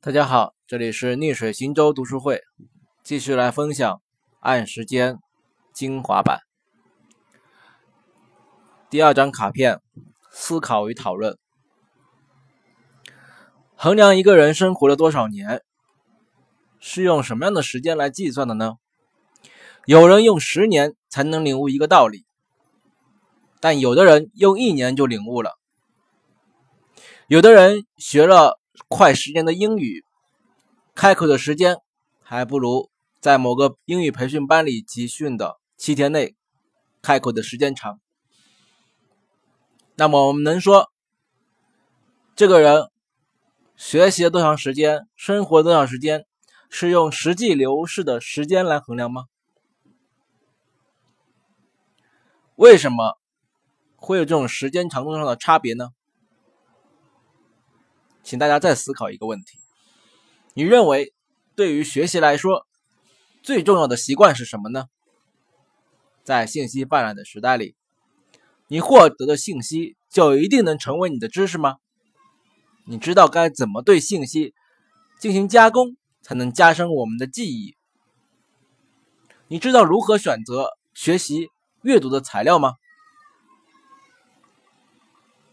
大家好，这里是逆水行舟读书会，继续来分享《按时间》精华版第二张卡片：思考与讨论。衡量一个人生活了多少年，是用什么样的时间来计算的呢？有人用十年才能领悟一个道理，但有的人用一年就领悟了。有的人学了。快十年的英语，开口的时间还不如在某个英语培训班里集训的七天内开口的时间长。那么我们能说，这个人学习了多长时间，生活多长时间，是用实际流逝的时间来衡量吗？为什么会有这种时间长度上的差别呢？请大家再思考一个问题：你认为对于学习来说，最重要的习惯是什么呢？在信息泛滥的时代里，你获得的信息就一定能成为你的知识吗？你知道该怎么对信息进行加工，才能加深我们的记忆？你知道如何选择学习阅读的材料吗？